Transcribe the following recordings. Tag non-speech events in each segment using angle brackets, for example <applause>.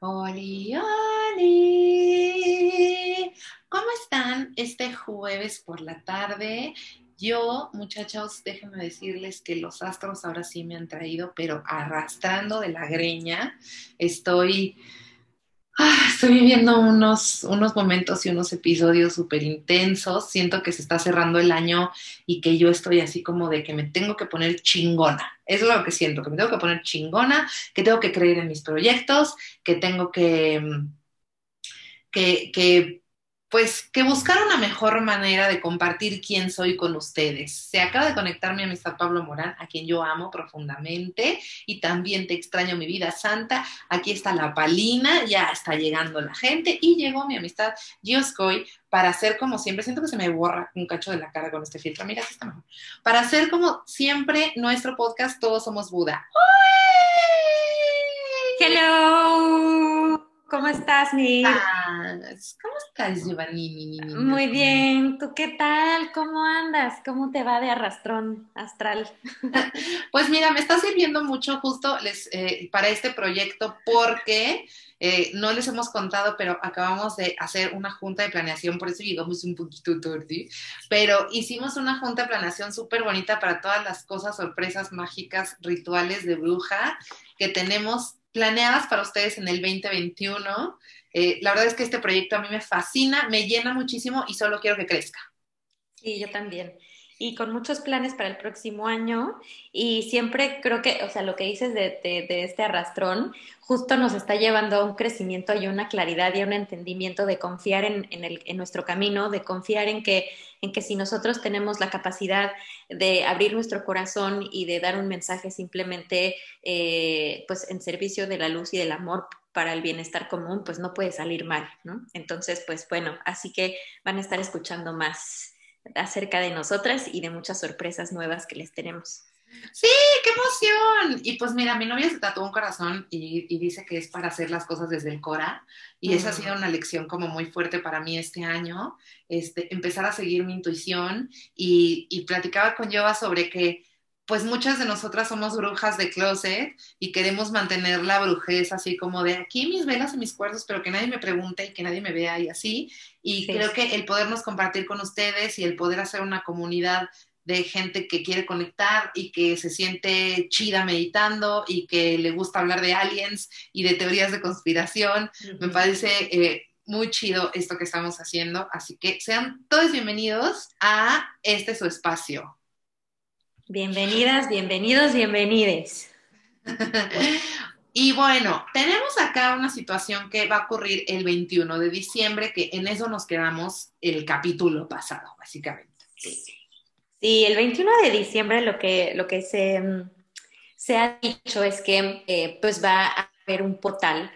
Oli, oli. ¿Cómo están este jueves por la tarde? Yo, muchachos, déjenme decirles que los astros ahora sí me han traído, pero arrastrando de la greña. Estoy Ah, estoy viviendo unos, unos momentos y unos episodios súper intensos. Siento que se está cerrando el año y que yo estoy así como de que me tengo que poner chingona. Eso es lo que siento, que me tengo que poner chingona, que tengo que creer en mis proyectos, que tengo que, que, que pues que buscar una mejor manera de compartir quién soy con ustedes. Se acaba de conectar mi amistad Pablo Morán, a quien yo amo profundamente y también te extraño mi vida santa. Aquí está la palina, ya está llegando la gente y llegó mi amistad Gioscoy para hacer como siempre, siento que se me borra un cacho de la cara con este filtro, mira, aquí está mejor. Para hacer como siempre nuestro podcast Todos Somos Buda. Hello. ¿Cómo estás, mi? ¿Cómo estás, Giovanni? Muy bien. ¿Tú qué tal? ¿Cómo andas? ¿Cómo te va de arrastrón astral? <laughs> Pues mira, me está sirviendo mucho justo les, eh, para este proyecto porque eh, no les hemos contado, pero acabamos de hacer una junta de planeación, por eso llegamos un poquito tarde, pero hicimos una junta de planeación súper bonita para todas las cosas, sorpresas mágicas, rituales de bruja que tenemos planeadas para ustedes en el 2021. Eh, la verdad es que este proyecto a mí me fascina, me llena muchísimo y solo quiero que crezca. Sí, yo también. Y con muchos planes para el próximo año. Y siempre creo que, o sea, lo que dices de, este arrastrón, justo nos está llevando a un crecimiento y una claridad y a un entendimiento de confiar en, en nuestro camino, de confiar en que en que si nosotros tenemos la capacidad de abrir nuestro corazón y de dar un mensaje simplemente eh, pues en servicio de la luz y del amor para el bienestar común, pues no puede salir mal, ¿no? Entonces, pues bueno, así que van a estar escuchando más acerca de nosotras y de muchas sorpresas nuevas que les tenemos. Sí, qué emoción. Y pues mira, mi novia se tatuó un corazón y, dice que es para hacer las cosas desde el Cora. Y esa ha sido una lección como muy fuerte para mí este año, este, empezar a seguir mi intuición. Y, y platicaba con Yoba sobre que pues muchas de nosotras somos brujas de closet y queremos mantener la brujez así como de aquí mis velas y mis cuartos, pero que nadie me pregunte y que nadie me vea y así. Y creo que el podernos compartir con ustedes y el poder hacer una comunidad de gente que quiere conectar y que se siente chida meditando y que le gusta hablar de aliens y de teorías de conspiración. Me parece eh, muy chido esto que estamos haciendo, así que sean todos bienvenidos a este su espacio. Bienvenidas, bienvenidos, bienvenides. <laughs> y bueno, tenemos acá una situación que va a ocurrir el 21 de diciembre, que en eso nos quedamos el capítulo pasado, básicamente. Sí. Sí, el 21 de diciembre lo que, lo que se, se ha dicho es que eh, pues va a haber un portal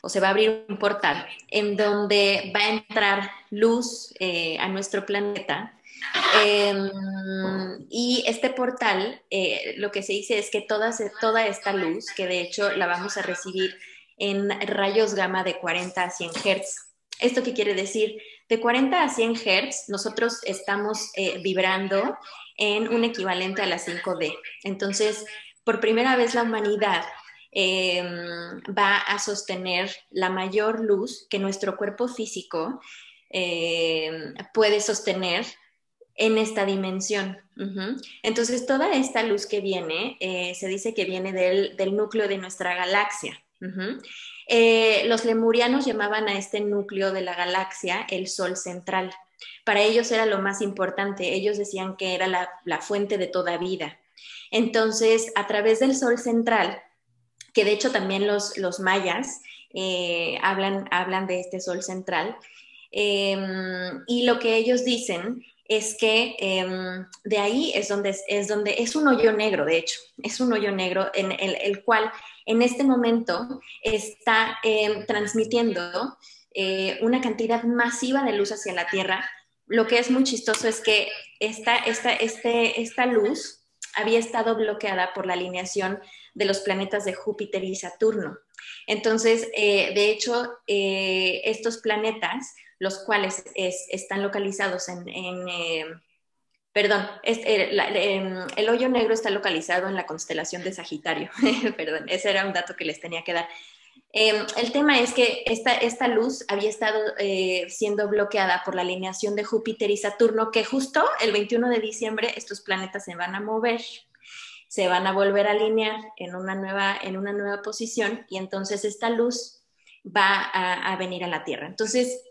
o se va a abrir un portal en donde va a entrar luz eh, a nuestro planeta. Em, y este portal, eh, lo que se dice es que toda, esta luz, que de hecho la vamos a recibir en rayos gamma de 40 a 100 Hz. ¿Esto qué quiere decir? De 40 a 100 Hz, nosotros estamos eh, vibrando en un equivalente a la 5D. Entonces, por primera vez la humanidad em, va a sostener la mayor luz que nuestro cuerpo físico em, puede sostener en esta dimensión. Entonces, toda esta luz que viene, eh, se dice que viene del, del, núcleo de nuestra galaxia. Eh, los lemurianos llamaban a este núcleo de la galaxia el Sol central. Para ellos era lo más importante. Ellos decían que era la, fuente de toda vida. Entonces, a través del Sol central, que de hecho también los, mayas eh, hablan, hablan de este Sol central, y lo que ellos dicen es que em, de ahí es donde es, donde es un hoyo negro, de hecho, es un hoyo negro en el cual en este momento está eh, transmitiendo eh, una cantidad masiva de luz hacia la Tierra. Lo que es muy chistoso es que esta, esta, este, esta luz había estado bloqueada por la alineación de los planetas de Júpiter y Saturno. Entonces, eh, de hecho, estos planetas, los cuales están localizados en, Perdón, eh, em, el hoyo negro está localizado en la constelación de Sagitario. <laughs> Perdón, ese era un dato que les tenía que dar. Em, el tema es que esta, esta luz había estado eh, siendo bloqueada por la alineación de Júpiter y Saturno, que justo el 21 de diciembre estos planetas se van a mover, se van a volver a alinear en una nueva, en una nueva posición y entonces esta luz va a, venir a la Tierra. Entonces,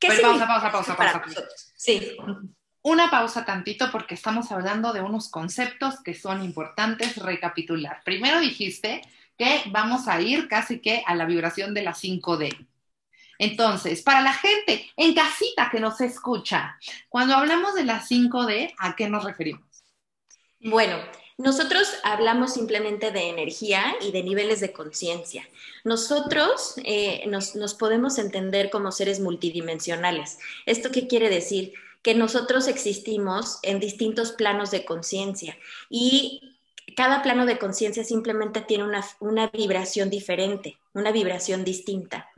¿qué pausa, pausa, pausa, pausa, pausa. Sí. Una pausa tantito porque estamos hablando de unos conceptos que son importantes recapitular. Primero dijiste que vamos a ir casi que a la vibración de la 5D. Entonces, para la gente en casita que nos escucha, cuando hablamos de la 5D, ¿a qué nos referimos? Bueno, nosotros hablamos simplemente de energía y de niveles de conciencia. Nosotros eh, nos, nos podemos entender como seres multidimensionales. ¿Esto qué quiere decir? Que nosotros existimos en distintos planos de conciencia y cada plano de conciencia simplemente tiene una, vibración diferente, una vibración distinta.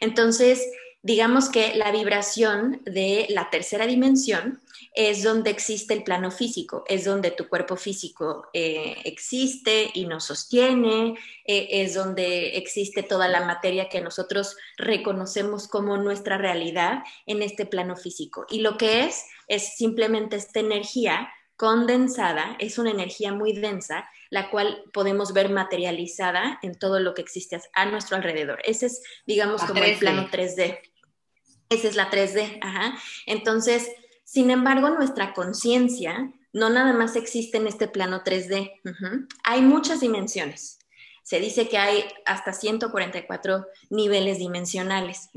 Entonces, digamos que la vibración de la tercera dimensión es donde existe el plano físico, es donde tu cuerpo físico eh, existe y nos sostiene, eh, es donde existe toda la materia que nosotros reconocemos como nuestra realidad en este plano físico. Y lo que es es simplemente esta energía condensada, es una energía muy densa, la cual podemos ver materializada en todo lo que existe a nuestro alrededor. Ese es, digamos, como el plano 3D. Esa es la 3D, ajá. Entonces, sin embargo, nuestra conciencia no nada más existe en este plano 3D. Hay muchas dimensiones. Se dice que hay hasta 144 niveles dimensionales.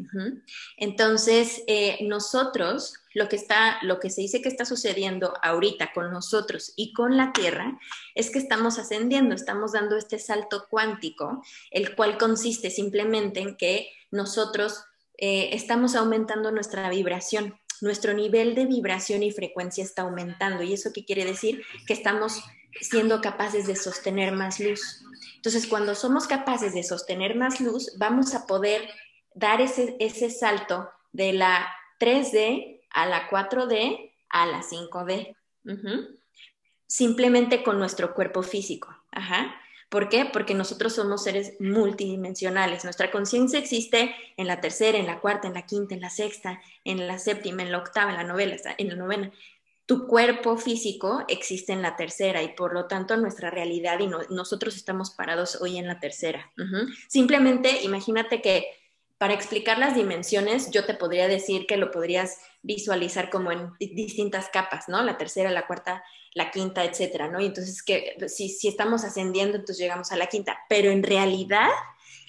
Entonces, eh, nosotros lo que está, lo que se dice que está sucediendo ahorita con nosotros y con la Tierra es que estamos ascendiendo, estamos dando este salto cuántico, el cual consiste simplemente en que nosotros eh, estamos aumentando nuestra vibración, nuestro nivel de vibración y frecuencia está aumentando. ¿Y eso qué quiere decir? Que estamos siendo capaces de sostener más luz. Entonces, cuando somos capaces de sostener más luz, vamos a poder dar ese, ese salto de la 3D a la 4D, a la 5D. Simplemente con nuestro cuerpo físico. ¿Por qué? Porque nosotros somos seres multidimensionales. Nuestra conciencia existe en la tercera, en la cuarta, en la quinta, en la sexta, en la séptima, en la octava, en la novena, en la novena. Tu cuerpo físico existe en la tercera y por lo tanto nuestra realidad y nosotros estamos parados hoy en la tercera. Simplemente imagínate que para explicar las dimensiones, yo te podría decir que lo podrías visualizar como en distintas capas, ¿no? La tercera, la cuarta, la quinta, etcétera, ¿no? Y entonces, que si, si estamos ascendiendo, entonces llegamos a la quinta, pero en realidad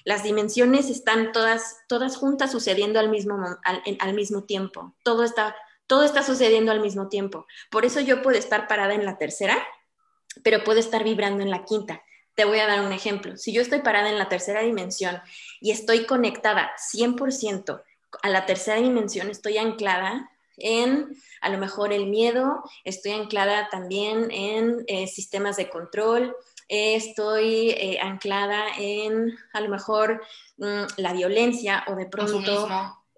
las dimensiones están todas, todas juntas sucediendo al mismo, al, al mismo tiempo. Todo está, todo está sucediendo al mismo tiempo. Por eso yo puedo estar parada en la tercera, pero puedo estar vibrando en la quinta. Te voy a dar un ejemplo. Si yo estoy parada en la tercera dimensión y estoy conectada 100% a la tercera dimensión, estoy anclada en a lo mejor el miedo, estoy anclada también en eh, sistemas de control, estoy eh, anclada en a lo mejor mm, la violencia o de pronto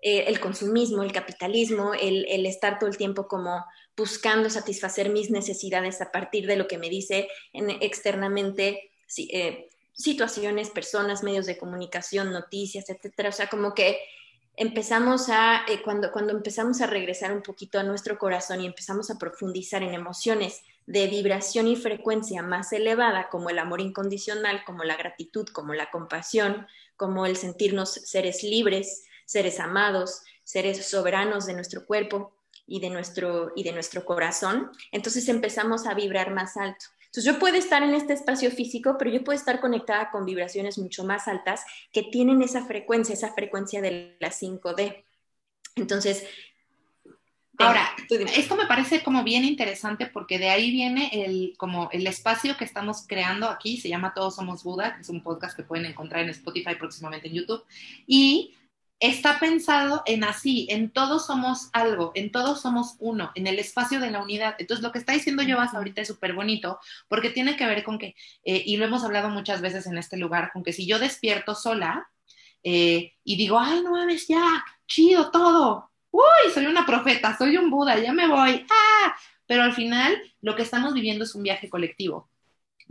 eh, el consumismo, el capitalismo, el, el, estar todo el tiempo como buscando satisfacer mis necesidades a partir de lo que me dice en, externamente eh, situaciones, personas, medios de comunicación, noticias, etcétera. O sea, como que empezamos a, eh, cuando, cuando empezamos a regresar un poquito a nuestro corazón y empezamos a profundizar en emociones de vibración y frecuencia más elevada, como el amor incondicional, como la gratitud, como la compasión, como el sentirnos seres libres, seres amados, seres soberanos de nuestro cuerpo y de nuestro, y de nuestro corazón, entonces empezamos a vibrar más alto. Entonces yo puedo estar en este espacio físico, pero yo puedo estar conectada con vibraciones mucho más altas que tienen esa frecuencia, esa frecuencia de la 5D. Entonces, Ahora, esto me parece como bien interesante porque de ahí viene el, como el espacio que estamos creando aquí, se llama Todos Somos Buda, que es un podcast que pueden encontrar en Spotify próximamente en YouTube. Y está pensado en así, en todos somos algo, en todos somos uno, en el espacio de la unidad. Entonces, lo que está diciendo Jovas ahorita es súper bonito porque tiene que ver con que, eh, y lo hemos hablado muchas veces en este lugar, con que si yo despierto sola eh, y digo, ay, no mames, ya, chido todo, uy, soy una profeta, soy un Buda, ya me voy, ah, pero al final lo que estamos viviendo es un viaje colectivo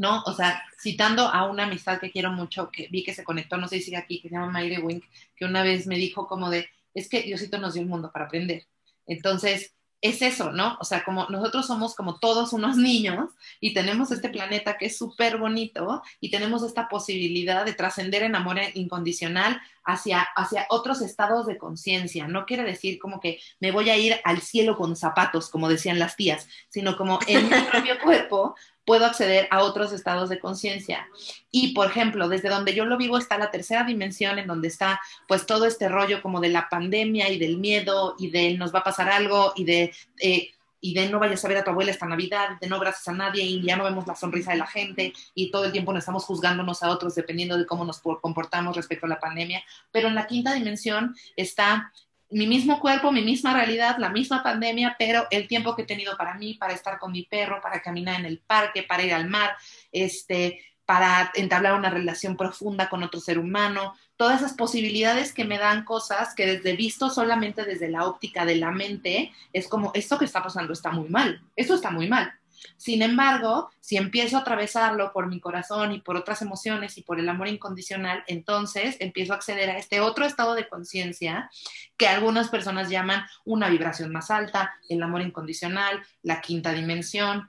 ¿no? O sea, citando a una amistad que quiero mucho, que vi que se conectó, no sé si sigue aquí, que se llama Mayre Wink, que una vez me dijo como de, es que Diosito nos dio el mundo para aprender. Entonces, es eso, ¿no? O sea, como nosotros somos como todos unos <laughs> niños y tenemos este planeta que es súper bonito y tenemos esta posibilidad de trascender en amor incondicional hacia, hacia otros estados de conciencia. No quiere decir como que me voy a ir al cielo con zapatos, como decían las tías, sino como en mi <laughs> propio cuerpo puedo acceder a otros estados de conciencia. Y, por ejemplo, desde donde yo lo vivo está la tercera dimensión, en donde está pues todo este rollo como de la pandemia y del miedo y de nos va a pasar algo y de... Eh, y de no vayas a ver a tu abuela esta Navidad, de no abrazas a nadie y ya no vemos la sonrisa de la gente y todo el tiempo nos estamos juzgándonos a otros dependiendo de cómo nos comportamos respecto a la pandemia. Pero en la quinta dimensión está mi mismo cuerpo, mi misma realidad, la misma pandemia, pero el tiempo que he tenido para mí, para estar con mi perro, para caminar en el parque, para ir al mar, este, para entablar una relación profunda con otro ser humano, todas esas posibilidades que me dan cosas que desde visto solamente desde la óptica de la mente, es como, esto que está pasando está muy mal, esto está muy mal. Sin embargo, si empiezo a atravesarlo por mi corazón y por otras emociones y por el amor incondicional, entonces empiezo a acceder a este otro estado de conciencia que algunas personas llaman una vibración más alta, el amor incondicional, la quinta dimensión.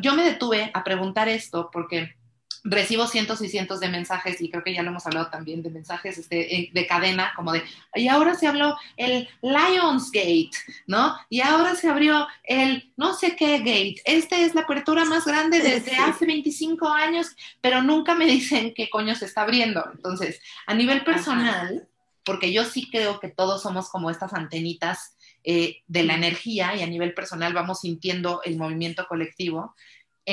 Yo me detuve a preguntar esto porque recibo cientos y cientos de mensajes, y creo que ya lo hemos hablado también, de mensajes este, de cadena, como de, y ahora se habló el Lionsgate, ¿no? Y ahora se abrió el no sé qué gate. Esta es la apertura más grande desde hace 25 años, pero nunca me dicen qué coño se está abriendo. Entonces, a nivel personal, porque yo sí creo que todos somos como estas antenitas eh, de la energía y a nivel personal vamos sintiendo el movimiento colectivo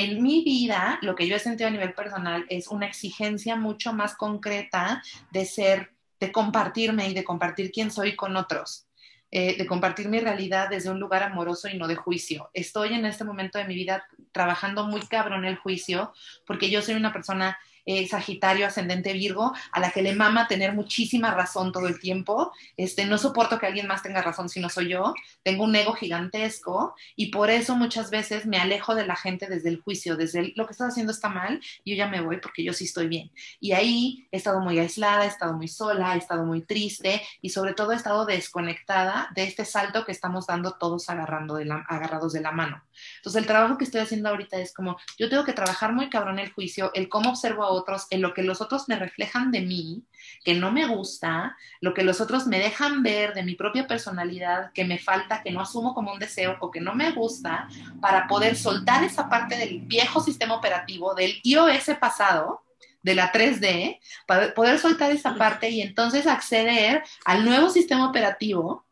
en mi vida, lo que yo he sentido a nivel personal es una exigencia mucho más concreta de ser, de compartirme y de compartir quién soy con otros. Eh, de compartir mi realidad desde un lugar amoroso y no de juicio. Estoy en este momento de mi vida trabajando muy cabrón el juicio porque yo soy una persona eh, Sagitario, ascendente Virgo, a la que le mama tener muchísima razón todo el tiempo. Este, no soporto que alguien más tenga razón si no soy yo. Tengo un ego gigantesco y por eso muchas veces me alejo de la gente desde el juicio, desde lo que estás haciendo está mal, yo ya me voy porque yo sí estoy bien. Y ahí he estado muy aislada, he estado muy sola, he estado muy triste y sobre todo he estado desconectada de este salto que estamos dando todos agarrando de la, agarrados de la mano. Entonces el trabajo que estoy haciendo ahorita es como, yo tengo que trabajar muy cabrón el juicio, el cómo observo a en lo que los otros me reflejan de mí, que no me gusta, lo que los otros me dejan ver de mi propia personalidad, que me falta, que no asumo como un deseo o que no me gusta, para poder soltar esa parte del viejo sistema operativo, del iOS pasado, de la 3D, para poder soltar esa parte y entonces acceder al nuevo sistema operativo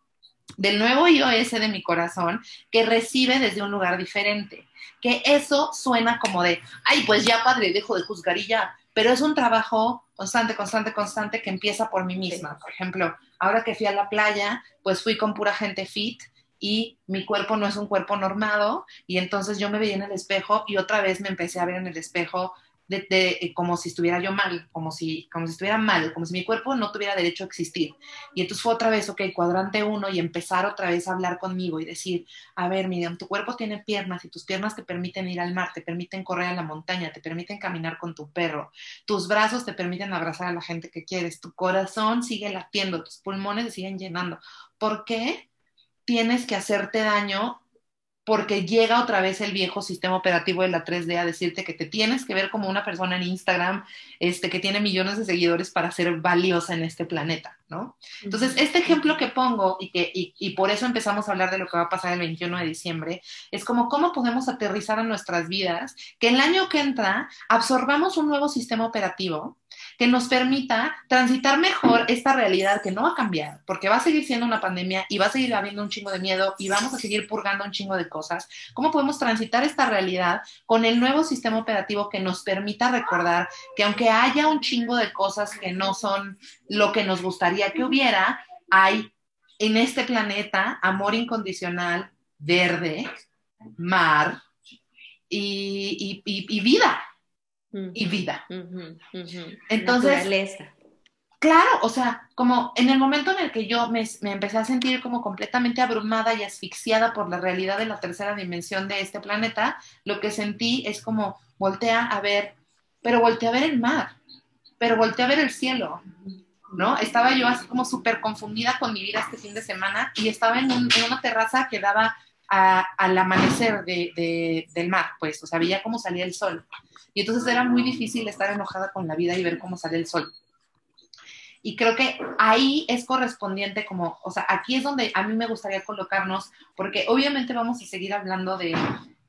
del nuevo iOS de mi corazón que recibe desde un lugar diferente. Que eso suena como de, ay, pues ya padre, dejo de juzgar y ya. Pero es un trabajo constante, constante, constante que empieza por mí misma. Por ejemplo, ahora que fui a la playa, pues fui con pura gente fit y mi cuerpo no es un cuerpo normado y entonces yo me veía en el espejo y otra vez me empecé a ver en el espejo de, eh, como si estuviera yo mal, como si, como si estuviera mal, como si mi cuerpo no tuviera derecho a existir. Y entonces fue otra vez, ok, cuadrante uno y empezar otra vez a hablar conmigo y decir, a ver, Miriam, tu cuerpo tiene piernas y tus piernas te permiten ir al mar, te permiten correr a la montaña, te permiten caminar con tu perro, tus brazos te permiten abrazar a la gente que quieres, tu corazón sigue latiendo, tus pulmones siguen llenando. ¿Por qué tienes que hacerte daño porque llega otra vez el viejo sistema operativo de la 3D a decirte que te tienes que ver como una persona en Instagram este, que tiene millones de seguidores para ser valiosa en este planeta, ¿no? Entonces, este ejemplo que pongo y, que, y, y por eso empezamos a hablar de lo que va a pasar el 21 de diciembre, es como cómo podemos aterrizar a nuestras vidas, que el año que entra absorbamos un nuevo sistema operativo que nos permita transitar mejor esta realidad que no va a cambiar, porque va a seguir siendo una pandemia y va a seguir habiendo un chingo de miedo y vamos a seguir purgando un chingo de cosas. ¿Cómo podemos transitar esta realidad con el nuevo sistema operativo que nos permita recordar que aunque haya un chingo de cosas que no son lo que nos gustaría que hubiera, hay en este planeta amor incondicional, verde, mar y, y vida? Y vida. Entonces, claro, o sea, como en el momento en el que yo me, empecé a sentir como completamente abrumada y asfixiada por la realidad de la tercera dimensión de este planeta, lo que sentí es como voltea a ver, pero voltea a ver el mar, pero voltea a ver el cielo, ¿no? Estaba yo así como súper confundida con mi vida este fin de semana y estaba en, una terraza que daba al amanecer del mar, pues, o sea, veía cómo salía el sol. Y entonces era muy difícil estar enojada con la vida y ver cómo salía el sol. Y creo que ahí es correspondiente como, o sea, aquí es donde a mí me gustaría colocarnos, porque obviamente vamos a seguir hablando de,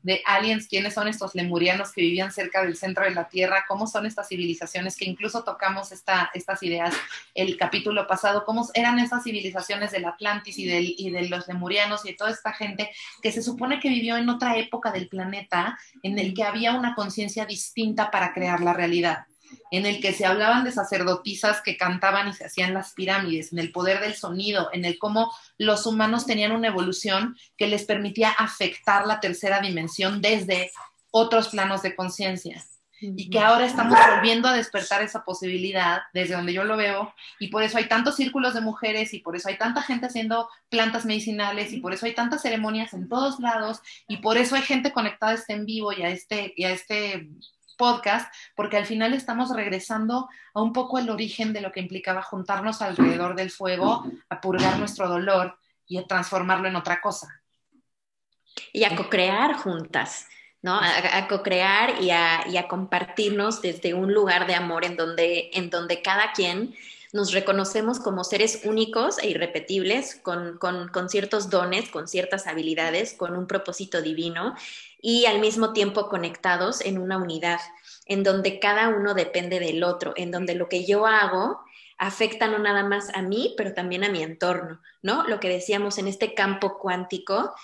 de aliens, quiénes son estos lemurianos que vivían cerca del centro de la Tierra, cómo son estas civilizaciones que incluso tocamos esta, estas ideas el capítulo pasado, cómo eran esas civilizaciones del Atlantis y, del, y de los lemurianos y de toda esta gente que se supone que vivió en otra época del planeta en el que había una conciencia distinta para crear la realidad en el que se hablaban de sacerdotisas que cantaban y se hacían las pirámides, en el poder del sonido, en el cómo los humanos tenían una evolución que les permitía afectar la tercera dimensión desde otros planos de conciencia. Y que ahora estamos volviendo a despertar esa posibilidad desde donde yo lo veo, y por eso hay tantos círculos de mujeres, y por eso hay tanta gente haciendo plantas medicinales, y por eso hay tantas ceremonias en todos lados, y por eso hay gente conectada a este en vivo y a este, y a este podcast, porque al final estamos regresando a un poco el origen de lo que implicaba juntarnos alrededor del fuego, a purgar nuestro dolor y a transformarlo en otra cosa. Y a co-crear juntas. ¿no? A, co-crear y a, compartirnos desde un lugar de amor en donde, en donde cada quien nos reconocemos como seres únicos e irrepetibles, con, con, ciertos dones, con ciertas habilidades, con un propósito divino y al mismo tiempo conectados en una unidad, en donde cada uno depende del otro, en donde lo que yo hago afecta no nada más a mí, pero también a mi entorno, ¿no? Lo que decíamos en este campo cuántico,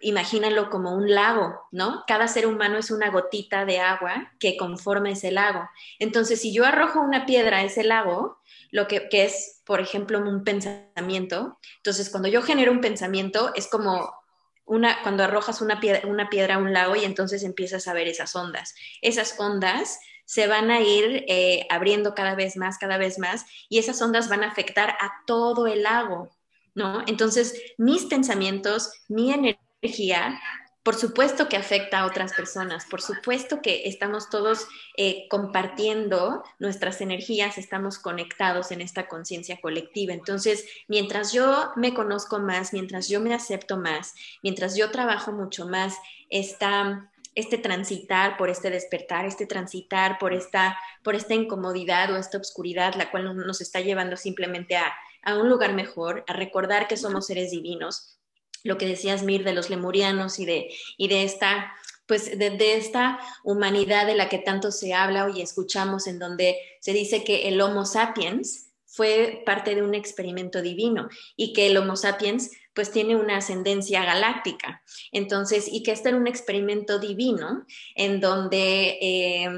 imagínalo como un lago, ¿no? Cada ser humano es una gotita de agua que conforma ese lago. Entonces, si yo arrojo una piedra a ese lago, lo que, que es, por ejemplo, un pensamiento, entonces cuando yo genero un pensamiento, es como una, cuando arrojas una piedra, una piedra a un lago y entonces empiezas a ver esas ondas. Esas ondas se van a ir eh, abriendo cada vez más, cada vez más, y esas ondas van a afectar a todo el lago, ¿no? Entonces, mis pensamientos, mi energía por supuesto que afecta a otras personas, por supuesto que estamos todos eh, compartiendo nuestras energías, estamos conectados en esta conciencia colectiva. Entonces, mientras yo me conozco más, mientras yo me acepto más, mientras yo trabajo mucho más esta, este transitar por este despertar, este transitar por esta, por esta incomodidad o esta oscuridad, la cual nos está llevando simplemente a, a un lugar mejor, a recordar que somos seres divinos lo que decías, Mir, de los lemurianos y de, y de esta pues de, esta humanidad de la que tanto se habla y escuchamos, en donde se dice que el Homo sapiens fue parte de un experimento divino y que el Homo sapiens pues tiene una ascendencia galáctica. Entonces, y que este era un experimento divino en donde eh,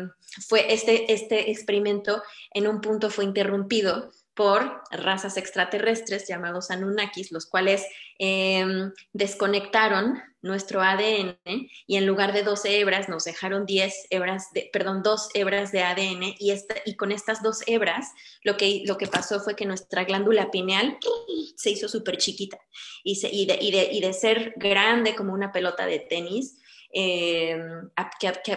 fue este, este experimento en un punto fue interrumpido por razas extraterrestres llamados Anunnakis, los cuales em, desconectaron nuestro ADN y en lugar de 12 hebras nos dejaron 10 hebras, de, perdón, dos hebras de ADN y, esta, y con estas dos hebras lo que, lo que pasó fue que nuestra glándula pineal se hizo súper chiquita y, y, de, y, de, y de ser grande como una pelota de tenis, eh,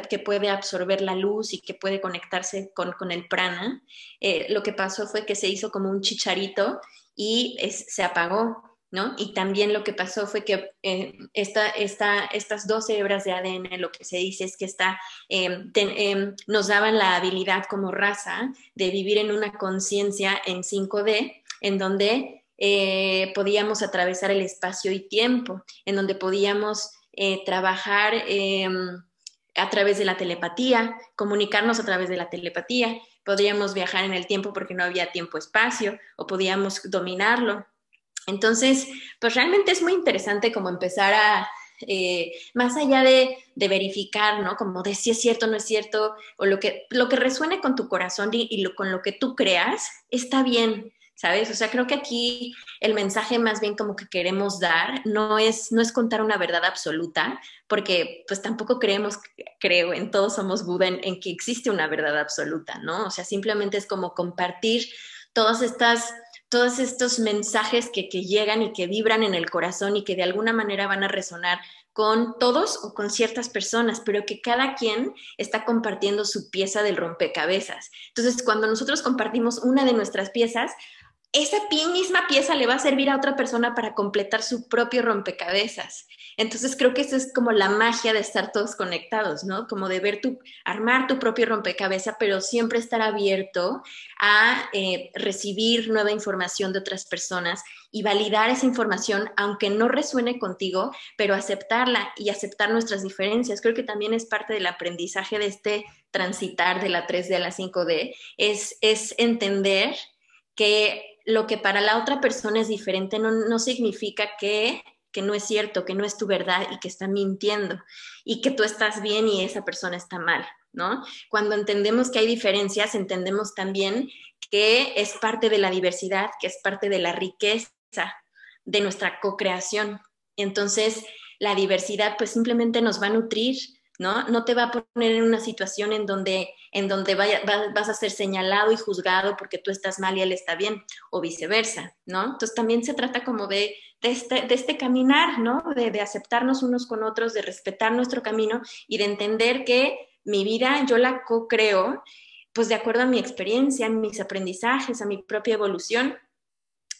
que, puede absorber la luz y que puede conectarse con, el prana, eh, lo que pasó fue que se hizo como un chicharito y se apagó, ¿no? Y también lo que pasó fue que eh, esta, estas 12 hebras de ADN, lo que se dice es que está, nos daban la habilidad como raza de vivir en una conciencia en 5D, en donde podíamos atravesar el espacio y tiempo, en donde podíamos eh, trabajar em, a través de la telepatía, comunicarnos a través de la telepatía, podríamos viajar en el tiempo porque no había tiempo-espacio o podíamos dominarlo. Entonces, pues realmente es muy interesante como empezar a, eh, más allá de, verificar, ¿no? Como de si es cierto o no es cierto, o lo que, lo que resuene con tu corazón y, con lo que tú creas, está bien. ¿sabes? O sea, creo que aquí el mensaje más bien como que queremos dar no es, no es contar una verdad absoluta, porque pues tampoco creemos, creo, en todos somos Buda, en, que existe una verdad absoluta, ¿no? O sea, simplemente es como compartir todas estas todos estos mensajes que, que, llegan y que vibran en el corazón y que de alguna manera van a resonar con todos o con ciertas personas, pero que cada quien está compartiendo su pieza del rompecabezas. Entonces, cuando nosotros compartimos una de nuestras piezas, esa misma pieza le va a servir a otra persona para completar su propio rompecabezas. Entonces creo que eso es como la magia de estar todos conectados, ¿no? Como de ver tu, armar tu propio rompecabezas, pero siempre estar abierto a eh, recibir nueva información de otras personas y validar esa información, aunque no resuene contigo, pero aceptarla y aceptar nuestras diferencias. Creo que también es parte del aprendizaje de este transitar de la 3D a la 5D, es, es entender que lo que para la otra persona es diferente no, no significa que que no es cierto, que no es tu verdad y que está mintiendo y que tú estás bien y esa persona está mal, ¿no? Cuando entendemos que hay diferencias, entendemos también que es parte de la diversidad, que es parte de la riqueza de nuestra co-creación. Entonces, la diversidad pues simplemente nos va a nutrir, ¿no? No te va a poner en una situación en donde, en donde vaya, vas a ser señalado y juzgado porque tú estás mal y él está bien, o viceversa, ¿no? Entonces también se trata como de, de, este, este caminar, ¿no? De, de aceptarnos unos con otros, de respetar nuestro camino y de entender que mi vida yo la co-creo, pues de acuerdo a mi experiencia, a mis aprendizajes, a mi propia evolución,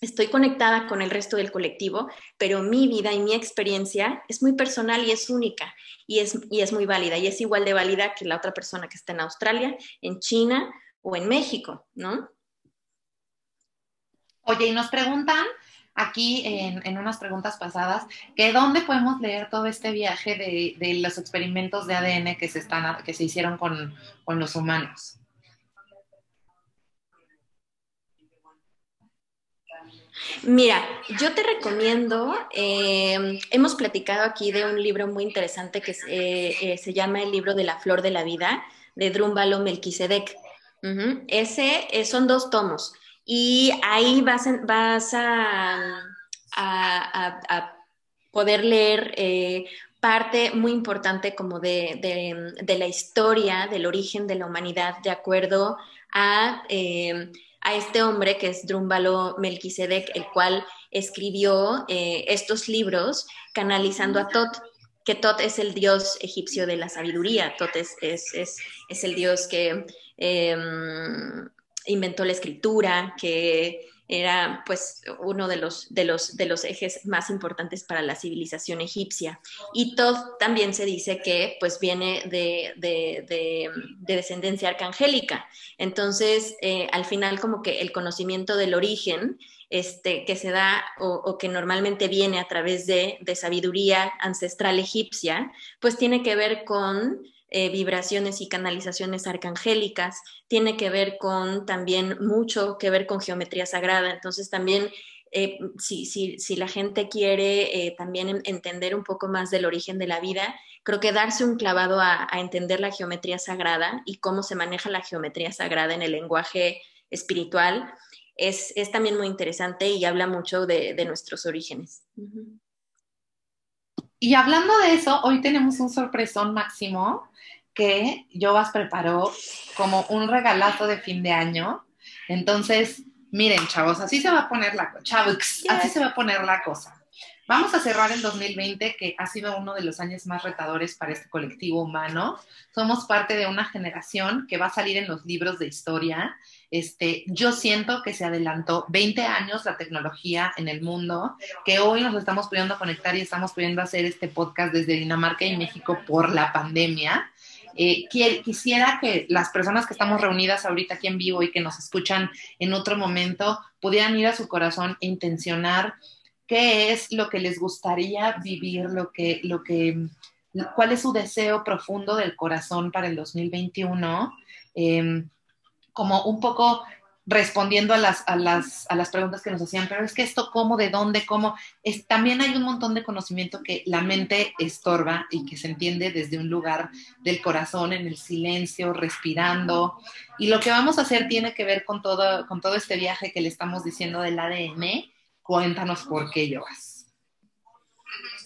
estoy conectada con el resto del colectivo, pero mi vida y mi experiencia es muy personal y es única y es, y es muy válida y es igual de válida que la otra persona que está en Australia, en China o en México, ¿no? Oye, y nos preguntan aquí en, unas preguntas pasadas que dónde podemos leer todo este viaje de, los experimentos de ADN que se, están, que se hicieron con, con los humanos. Mira, yo te recomiendo, eh, hemos platicado aquí de un libro muy interesante que eh, eh, se llama El libro de la flor de la vida, de Drúmbalo Melquisedec. Ese son dos tomos y ahí vas, vas a, poder leer parte muy importante como de, de, la historia, del origen de la humanidad, de acuerdo a a este hombre que es Drúmbalo Melquisedec, el cual escribió eh, estos libros canalizando a Tot, que Tot es el dios egipcio de la sabiduría, Tot es, es, el dios que em, inventó la escritura, que era pues uno de los, de, los, de los ejes más importantes para la civilización egipcia. Y Todd también se dice que pues viene de, de, descendencia arcangélica. Entonces, eh, al final como que el conocimiento del origen este, que se da o, que normalmente viene a través de, de sabiduría ancestral egipcia, pues tiene que ver con eh, vibraciones y canalizaciones arcangélicas, tiene que ver con también mucho que ver con geometría sagrada. Entonces también eh, si, si, si, la gente quiere eh, también entender un poco más del origen de la vida, creo que darse un clavado a, entender la geometría sagrada y cómo se maneja la geometría sagrada en el lenguaje espiritual es, es también muy interesante y habla mucho de, de nuestros orígenes. Y hablando de eso, hoy tenemos un sorpresón máximo que Jovas preparó como un regalazo de fin de año. Entonces, miren, chavos, así se va a poner la cosa. así se va a poner la cosa. Vamos a cerrar el 2020, que ha sido uno de los años más retadores para este colectivo humano. Somos parte de una generación que va a salir en los libros de historia. Este, yo siento que se adelantó 20 años la tecnología en el mundo, que hoy nos estamos pudiendo conectar y estamos pudiendo hacer este podcast desde Dinamarca y México por la pandemia. Eh, quisiera que las personas que estamos reunidas ahorita aquí en vivo y que nos escuchan en otro momento pudieran ir a su corazón e intencionar qué es lo que les gustaría vivir, lo que, lo que, cuál es su deseo profundo del corazón para el 2021. Em, como un poco respondiendo a las, a, las, a las preguntas que nos hacían, pero es que esto cómo, de dónde, cómo, es, también hay un montón de conocimiento que la mente estorba y que se entiende desde un lugar del corazón, en el silencio, respirando. Y lo que vamos a hacer tiene que ver con todo, con todo este viaje que le estamos diciendo del ADN. Cuéntanos por qué, Joas.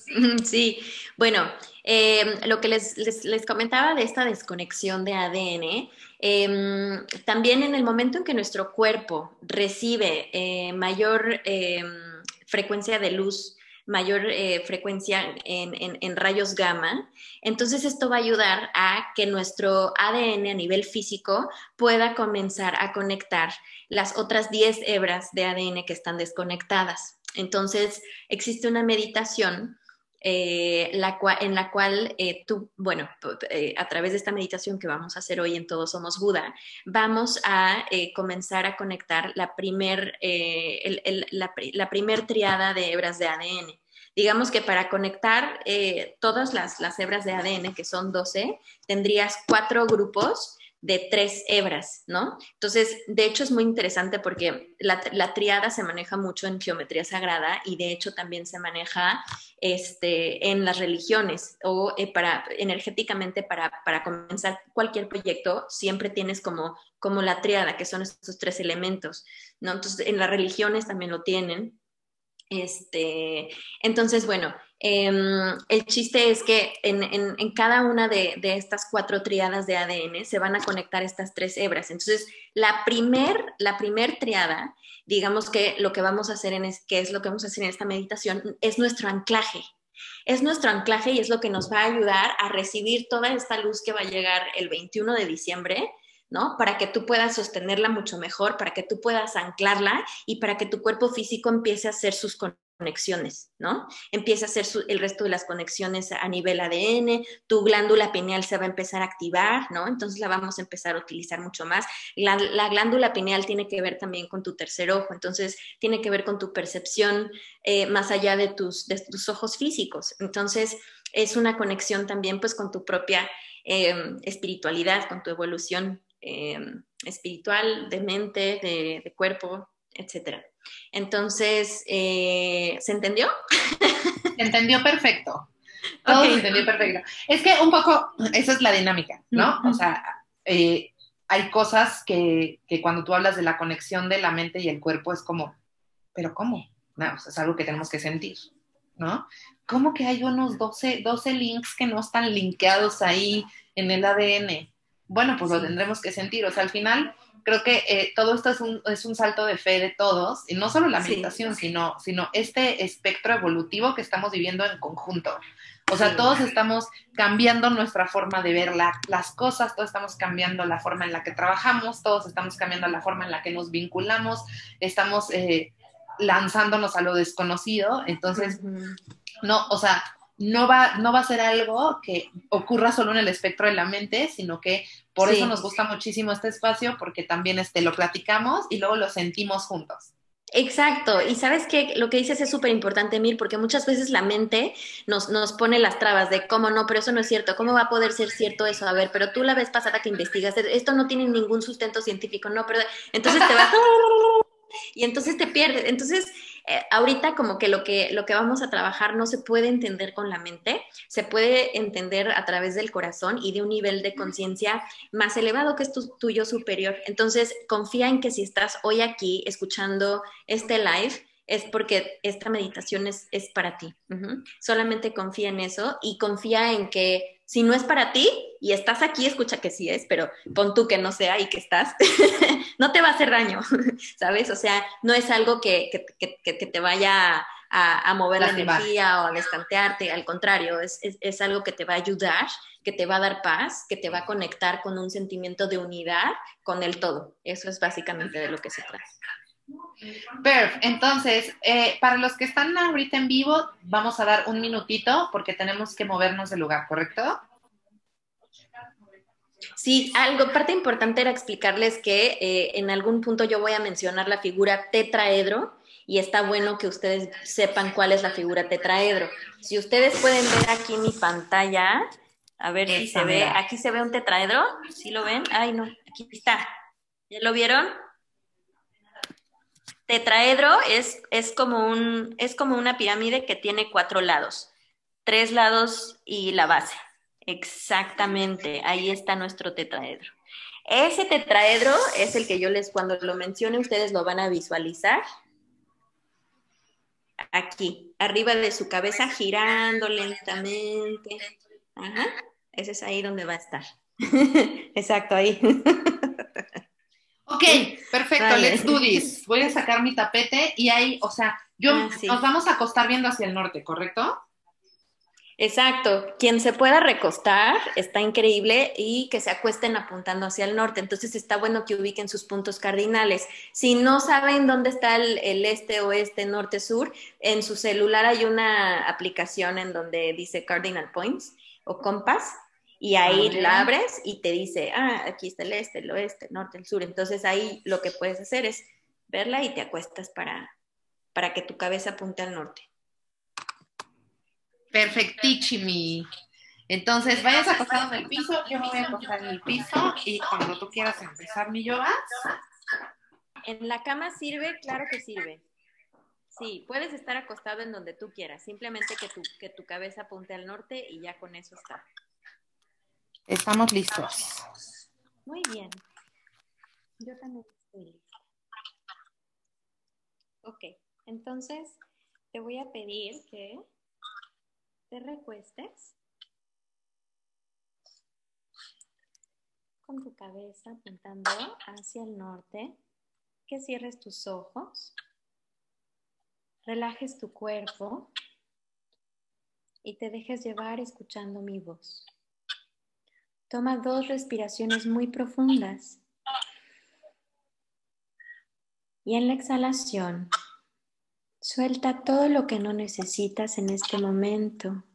<laughs> Sí, bueno, eh, lo que les, les comentaba de esta desconexión de ADN, Em, también en el momento en que nuestro cuerpo recibe eh, mayor em, frecuencia de luz, mayor eh, frecuencia en, rayos gamma. Entonces esto va a ayudar a que nuestro ADN a nivel físico pueda comenzar a conectar las otras 10 hebras de ADN que están desconectadas. Entonces existe una meditación eh, la en la cual eh, tú, bueno, eh, a través de esta meditación que vamos a hacer hoy en Todos Somos Buda, vamos a comenzar a conectar la primer, la, triada de hebras de ADN. Digamos que para conectar todas las, las hebras de ADN, que son 12, tendrías cuatro grupos de tres hebras, ¿no? Entonces, de hecho es muy interesante porque la, triada se maneja mucho en geometría sagrada y de hecho también se maneja este, en las religiones o eh, para, energéticamente para, para, comenzar cualquier proyecto, siempre tienes como, como la triada, que son estos tres elementos, ¿no? Entonces, en las religiones también lo tienen. Este, entonces, bueno, Em, el chiste es que en, cada una de, estas cuatro triadas de ADN se van a conectar estas tres hebras. Entonces, la primer, la primer triada, digamos que lo que vamos a hacer en es, que es lo que vamos a hacer en esta meditación, es nuestro anclaje. Es nuestro anclaje y es lo que nos va a ayudar a recibir toda esta luz que va a llegar el 21 de diciembre, ¿no? Para que tú puedas sostenerla mucho mejor, para que tú puedas anclarla y para que tu cuerpo físico empiece a hacer sus conexiones, ¿no? Empieza a hacer el resto de las conexiones a nivel ADN, tu glándula pineal se va a empezar a activar, ¿no? Entonces la vamos a empezar a utilizar mucho más. La, glándula pineal tiene que ver también con tu tercer ojo, entonces tiene que ver con tu percepción eh, más allá de tus, de tus ojos físicos. Entonces es una conexión también pues con tu propia em, espiritualidad, con tu evolución em, espiritual, de mente, de, de cuerpo, etcétera. Entonces, eh, ¿se entendió? <laughs> Se entendió perfecto. Todo se entendió perfecto. Es que un poco, esa es la dinámica, ¿no? O sea, eh, hay cosas que, cuando tú hablas de la conexión de la mente y el cuerpo es como, ¿pero cómo? No, es algo que tenemos que sentir, ¿no? ¿Cómo que hay unos 12, 12 links que no están linkeados ahí en el ADN? Bueno, pues lo tendremos que sentir. O sea, al final creo que eh, todo esto es un, es un, salto de fe de todos, y no solo la meditación, sino, sino este espectro evolutivo que estamos viviendo en conjunto. O sea, todos estamos cambiando nuestra forma de ver las cosas, todos estamos cambiando la forma en la que trabajamos, todos estamos cambiando la forma en la que nos vinculamos, estamos eh, lanzándonos a lo desconocido. Entonces, no, o sea, no va, no va a ser algo que ocurra solo en el espectro de la mente, sino que por eso nos gusta muchísimo este espacio, porque también este, lo platicamos y luego lo sentimos juntos. Exacto, y sabes que lo que dices es súper importante, Mir, porque muchas veces la mente nos, nos pone las trabas de cómo no, pero eso no es cierto, cómo va a poder ser cierto eso, a ver, pero tú la vez pasada que investigaste, esto no tiene ningún sustento científico, no, pero entonces te vas <laughs> y entonces te pierdes. Entonces, eh, ahorita como que lo, que lo que vamos a trabajar no se puede entender con la mente, se puede entender a través del corazón y de un nivel de conciencia más elevado que es tu, tuyo superior. Entonces, confía en que si estás hoy aquí escuchando este live, es porque esta meditación es, es para ti. Solamente confía en eso y confía en que si no es para ti y estás aquí, escucha que sí es, pero pon tú que no sea y que estás, <laughs> no te va a hacer daño, <laughs> ¿sabes? O sea, no es algo que, te vaya a, mover la energía o a destantearte, al contrario, es, es, algo que te va a ayudar, que te va a dar paz, que te va a conectar con un sentimiento de unidad con el todo. Eso es básicamente de lo que se trata. Perf, entonces, eh, para los que están ahorita en vivo, vamos a dar un minutito porque tenemos que movernos del lugar, ¿correcto? Sí, algo, parte importante era explicarles que eh, en algún punto yo voy a mencionar la figura tetraedro y está bueno que ustedes sepan cuál es la figura tetraedro. Si ustedes pueden ver aquí mi pantalla, a ver si se ve, aquí se ve un tetraedro, ¿sí lo ven? Ay, no, aquí está. ¿Ya lo vieron? Tetraedro es, es, como un, es como una pirámide que tiene cuatro lados, tres lados y la base. Exactamente, ahí está nuestro tetraedro. Ese tetraedro es el que yo les, cuando lo mencione, ustedes lo van a visualizar. Aquí, arriba de su cabeza, girando lentamente. Ajá, ese es ahí donde va a estar. <laughs> Exacto, ahí. <laughs> Ok, perfecto, let's do this. Voy a sacar mi tapete y ahí, o sea, yo Ah, sí. nos vamos a acostar viendo hacia el norte, ¿correcto? Exacto, quien se pueda recostar está increíble y que se acuesten apuntando hacia el norte. Entonces está bueno que ubiquen sus puntos cardinales. Si no saben dónde está el, el este, oeste, norte, sur, en su celular hay una aplicación en donde dice Cardinal Points o Compass y ahí Vale. la abres y te dice, ah, aquí está el este, el oeste, el norte, el sur. Entonces ahí lo que puedes hacer es verla y te acuestas para, para que tu cabeza apunte al norte. Perfectichimi. Entonces, vayas acostado en el piso, yo me voy a acostar en el piso y cuando tú quieras empezar mi yoga, ¿En la cama sirve? Claro que sirve. Sí, puedes estar acostado en donde tú quieras, simplemente que tu, que tu cabeza apunte al norte y ya con eso está. Estamos listos. Muy bien. Yo también estoy lista. Ok, entonces te voy a pedir que te recuestes con tu cabeza apuntando hacia el norte, que cierres tus ojos, relajes tu cuerpo y te dejes llevar escuchando mi voz. Toma dos respiraciones muy profundas. Y en la exhalación, suelta todo lo que no necesitas en este momento,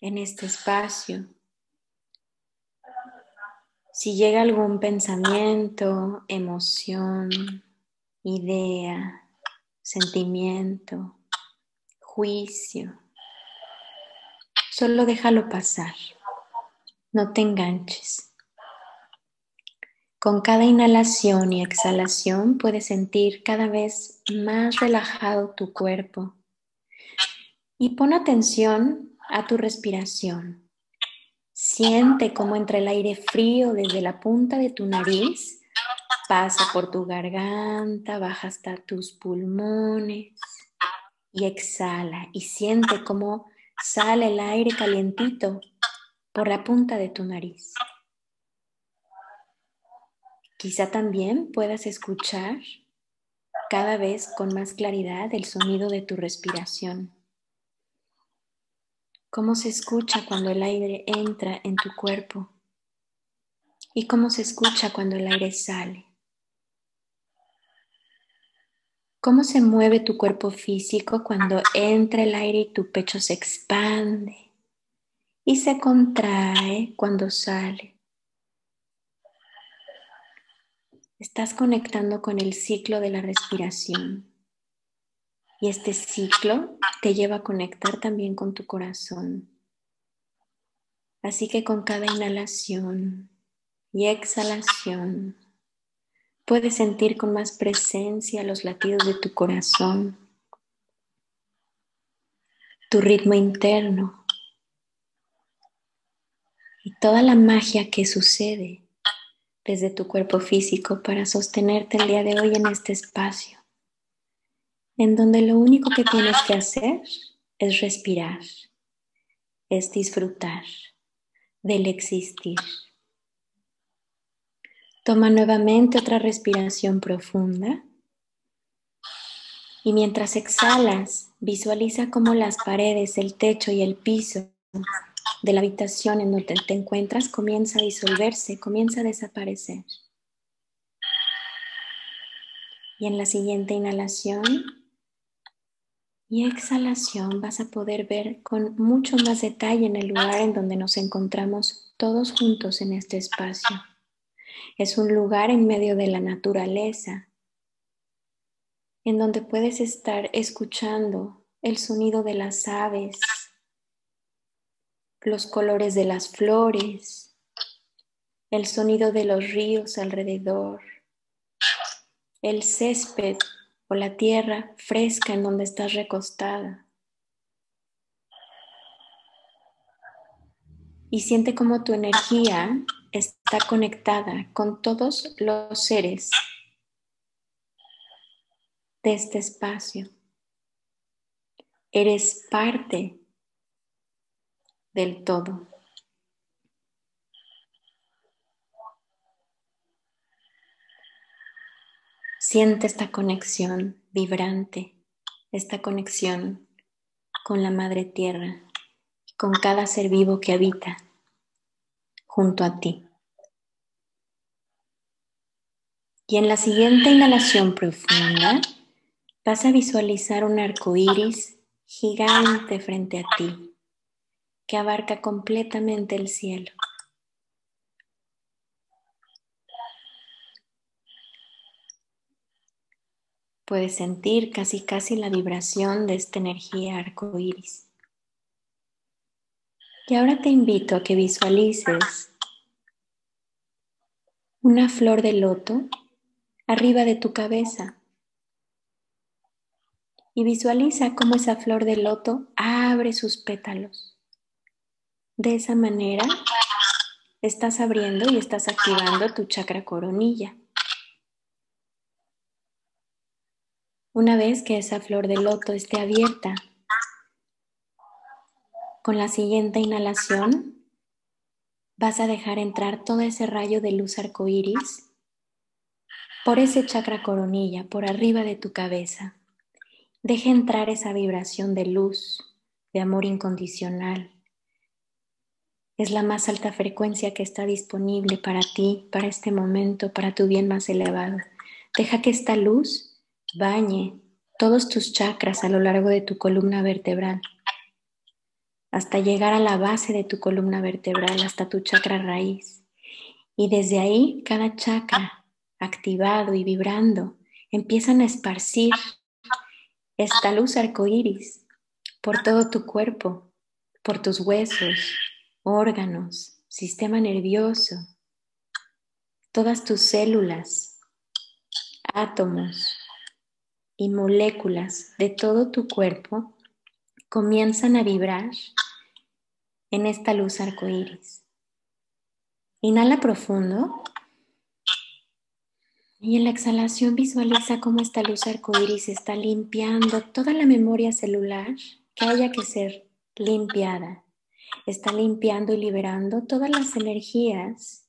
en este espacio. Si llega algún pensamiento, emoción, idea, sentimiento, juicio, solo déjalo pasar. No te enganches. Con cada inhalación y exhalación puedes sentir cada vez más relajado tu cuerpo. Y pon atención a tu respiración. Siente cómo entra el aire frío desde la punta de tu nariz, pasa por tu garganta, baja hasta tus pulmones y exhala. Y siente cómo sale el aire calientito por la punta de tu nariz. Quizá también puedas escuchar cada vez con más claridad el sonido de tu respiración. Cómo se escucha cuando el aire entra en tu cuerpo y cómo se escucha cuando el aire sale. Cómo se mueve tu cuerpo físico cuando entra el aire y tu pecho se expande y se contrae cuando sale. Estás conectando con el ciclo de la respiración. Y este ciclo te lleva a conectar también con tu corazón. Así que con cada inhalación y exhalación puedes sentir con más presencia los latidos de tu corazón, tu ritmo interno y toda la magia que sucede desde tu cuerpo físico para sostenerte el día de hoy en este espacio, en donde lo único que tienes que hacer es respirar, es disfrutar del existir. Toma nuevamente otra respiración profunda y mientras exhalas, visualiza cómo las paredes, el techo y el piso de la habitación en donde te encuentras comienza a disolverse, comienza a desaparecer. Y en la siguiente inhalación y exhalación vas a poder ver con mucho más detalle en el lugar en donde nos encontramos todos juntos en este espacio. Es un lugar en medio de la naturaleza, en donde puedes estar escuchando el sonido de las aves, los colores de las flores, el sonido de los ríos alrededor, el césped o la tierra fresca en donde estás recostada. Y siente cómo tu energía está conectada con todos los seres de este espacio. Eres parte del todo. Siente esta conexión vibrante, esta conexión con la Madre Tierra, con cada ser vivo que habita junto a ti. Y en la siguiente inhalación profunda vas a visualizar un arco iris gigante frente a ti que abarca completamente el cielo. Puedes sentir casi casi la vibración de esta energía arcoíris. Y ahora te invito a que visualices una flor de loto arriba de tu cabeza. Y visualiza cómo esa flor de loto abre sus pétalos. De esa manera estás abriendo y estás activando tu chakra coronilla. Una vez que esa flor de loto esté abierta, con la siguiente inhalación vas a dejar entrar todo ese rayo de luz arcoíris por ese chakra coronilla, por arriba de tu cabeza. Deja entrar esa vibración de luz, de amor incondicional. Es la más alta frecuencia que está disponible para ti, para este momento, para tu bien más elevado. Deja que esta luz bañe todos tus chakras a lo largo de tu columna vertebral, hasta llegar a la base de tu columna vertebral, hasta tu chakra raíz. Y desde ahí, cada chakra activado y vibrando empiezan a esparcir esta luz arcoíris por todo tu cuerpo, por tus huesos, órganos, sistema nervioso, todas tus células, átomos, y moléculas de todo tu cuerpo comienzan a vibrar en esta luz arcoíris. Inhala profundo y en la exhalación visualiza cómo esta luz arcoíris está limpiando toda la memoria celular que haya que ser limpiada. Está limpiando y liberando todas las energías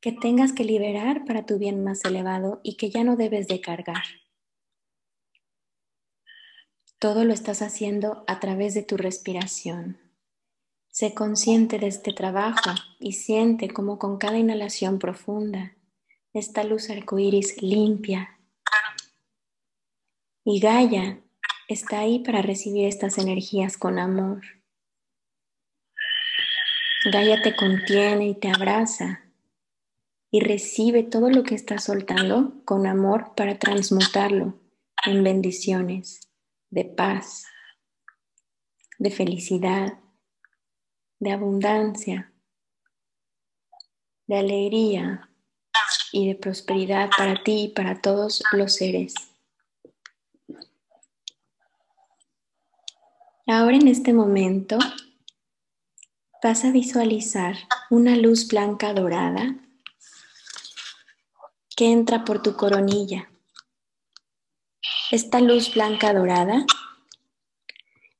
que tengas que liberar para tu bien más elevado y que ya no debes de cargar. Todo lo estás haciendo a través de tu respiración. Sé consciente de este trabajo y siente como con cada inhalación profunda esta luz arcoíris limpia. Y Gaia está ahí para recibir estas energías con amor. Gaia te contiene y te abraza y recibe todo lo que estás soltando con amor para transmutarlo en bendiciones de paz, de felicidad, de abundancia, de alegría y de prosperidad para ti y para todos los seres. Ahora en este momento vas a visualizar una luz blanca dorada que entra por tu coronilla esta luz blanca dorada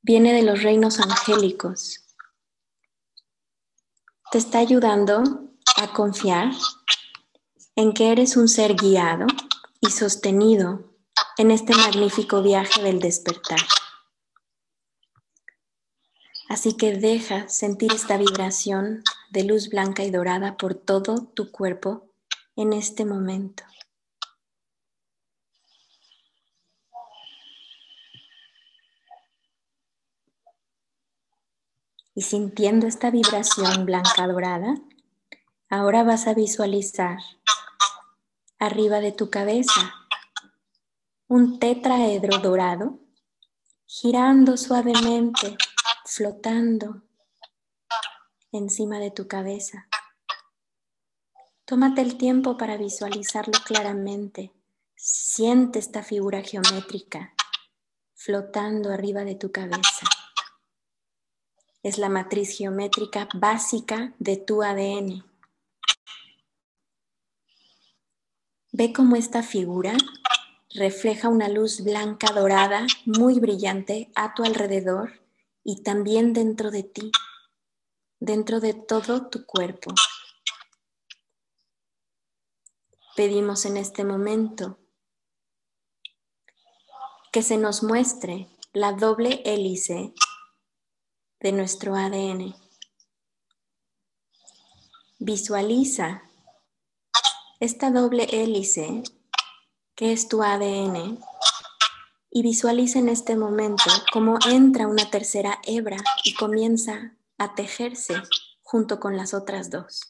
viene de los reinos angélicos. Te está ayudando a confiar en que eres un ser guiado y sostenido en este magnífico viaje del despertar. Así que deja sentir esta vibración de luz blanca y dorada por todo tu cuerpo en este momento. y sintiendo esta vibración blanca dorada, ahora vas a visualizar arriba de tu cabeza un tetraedro dorado girando suavemente, flotando encima de tu cabeza. Tómate el tiempo para visualizarlo claramente. Siente esta figura geométrica flotando arriba de tu cabeza es la matriz geométrica básica de tu ADN. Ve cómo esta figura refleja una luz blanca dorada muy brillante a tu alrededor y también dentro de ti, dentro de todo tu cuerpo. pedimos en este momento que se nos muestre la doble hélice de nuestro ADN. Visualiza esta doble hélice que es tu ADN y visualiza en este momento cómo entra una tercera hebra y comienza a tejerse junto con las otras dos.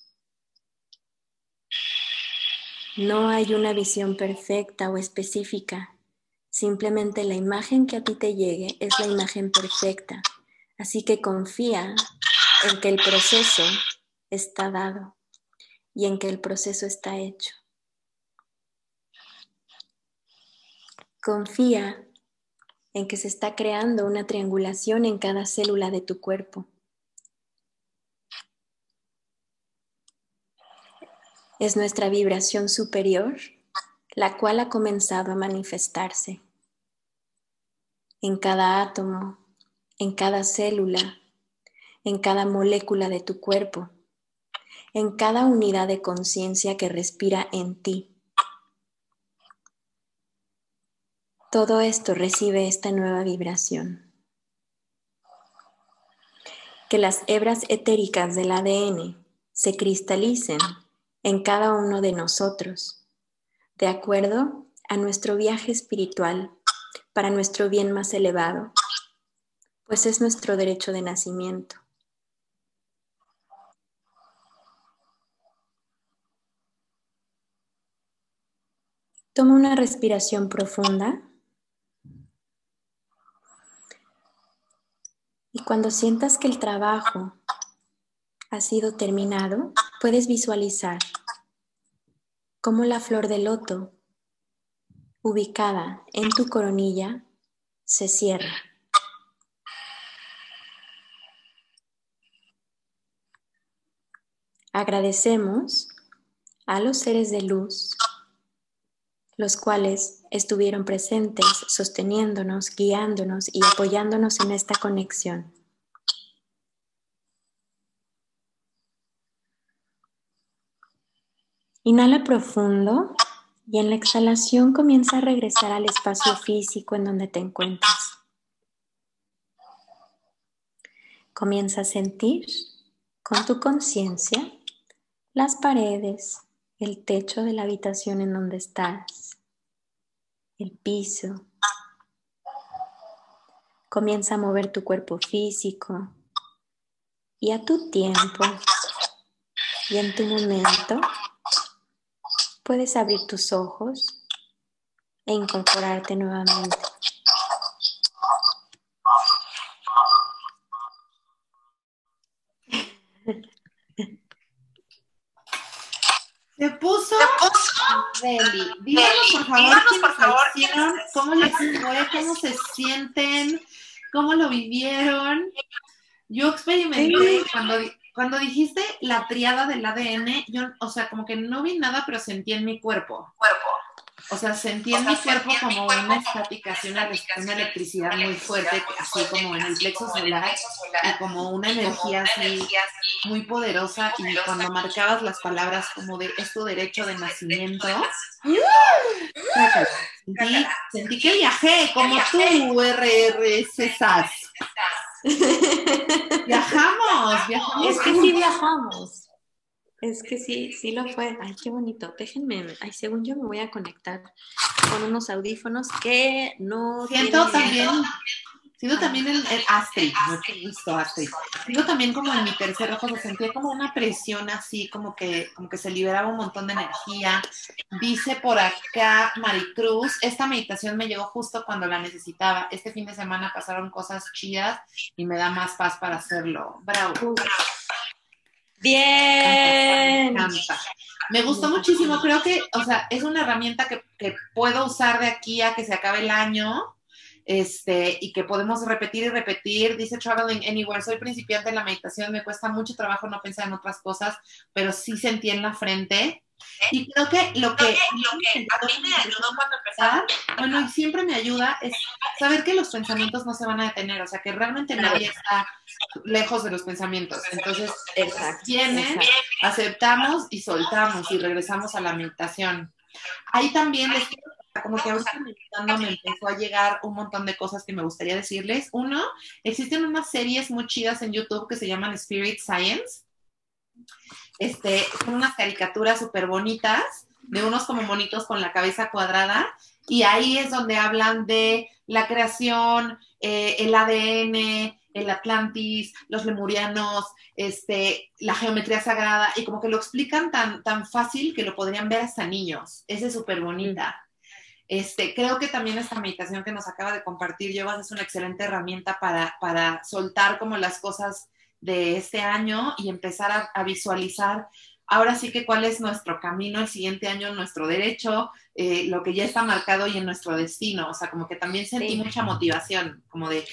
No hay una visión perfecta o específica, simplemente la imagen que a ti te llegue es la imagen perfecta, así que confía en que el proceso está dado y en que el proceso está hecho. Confía en que se está creando una triangulación en cada célula de tu cuerpo. Es nuestra vibración superior la cual ha comenzado a manifestarse en cada átomo, en cada célula, en cada molécula de tu cuerpo, en cada unidad de conciencia que respira en ti. Todo esto recibe esta nueva vibración. Que las hebras etéricas del ADN se cristalicen en cada uno de nosotros, de acuerdo a nuestro viaje espiritual para nuestro bien más elevado, pues es nuestro derecho de nacimiento. Toma una respiración profunda. Y cuando sientas que el trabajo ha sido terminado, puedes visualizar cómo la flor de loto ubicada en tu coronilla se cierra. Agradecemos a los seres de luz, los cuales estuvieron presentes, sosteniéndonos, guiándonos y apoyándonos en esta conexión. Inhala profundo y en la exhalación comienza a regresar al espacio físico en donde te encuentras. Comienza a sentir con tu conciencia las paredes, el techo de la habitación en donde estás, el piso. Comienza a mover tu cuerpo físico y a tu tiempo y en tu momento puedes abrir tus ojos e incorporarte nuevamente. Se puso, Deli. Díganos, por favor, por favor hicieron, cómo les fue, cómo se sienten, cómo lo vivieron. Yo experimenté cuando cuando dijiste la triada del ADN, yo, o sea, como que no vi nada, pero sentí en mi cuerpo. Cuerpo. O sea, sentí en mi cuerpo como una estática, así una, electricidad muy fuerte, así como en el plexo solar, y como una energía así muy poderosa. Y cuando marcabas las palabras como de es tu derecho de nacimiento, <laughs> sentí, sentí que viajé como tú, RR Cesas. viajamos, viajamos. Es que sí viajamos. Es que sí, sí lo fue. Ay, qué bonito. Déjenme, ay, según yo me voy a conectar con unos audífonos que no. Siento también, siento también el, Astrid, mucho gusto Astrid. Siento también como en mi tercer ojo se sentía como una presión así, como que, como que se liberaba un montón de energía. Dice por acá Maricruz, esta meditación me llegó justo cuando la necesitaba. Este fin de semana pasaron cosas chidas y me da más paz para hacerlo. Bravo. Bien. Me gustó muchísimo, creo que, o sea, es una herramienta que, puedo usar de aquí a que se acabe el año. Este, y que podemos repetir y repetir. Dice Traveling Anywhere, soy principiante en la meditación, me cuesta mucho trabajo no pensar en otras cosas, pero sí sentí en la frente Y creo que lo que, lo que a mí me ayudó cuando empezar, bueno, y siempre me ayuda es saber que los pensamientos no se van a detener, o sea, que realmente nadie está lejos de los pensamientos. Entonces, vienen, aceptamos y soltamos y regresamos a la meditación. Ahí también les quiero como que ahorita meditando me empezó a llegar un montón de cosas que me gustaría decirles. Uno, existen unas series muy chidas en YouTube que se llaman Spirit Science. Este, son unas caricaturas súper bonitas de unos como monitos con la cabeza cuadrada y ahí es donde hablan de la creación, eh, el ADN, el Atlantis, los lemurianos, este, la geometría sagrada, y como que lo explican tan, tan fácil que lo podrían ver hasta niños. Esa es súper bonita. Este, creo que también esta meditación que nos acaba de compartir Yovas es una excelente herramienta para, para soltar como las cosas de este año y empezar a, visualizar ahora sí que cuál es nuestro camino el siguiente año, nuestro derecho, eh, lo que ya está marcado y en nuestro destino. O sea, como que también sentí mucha motivación, como de,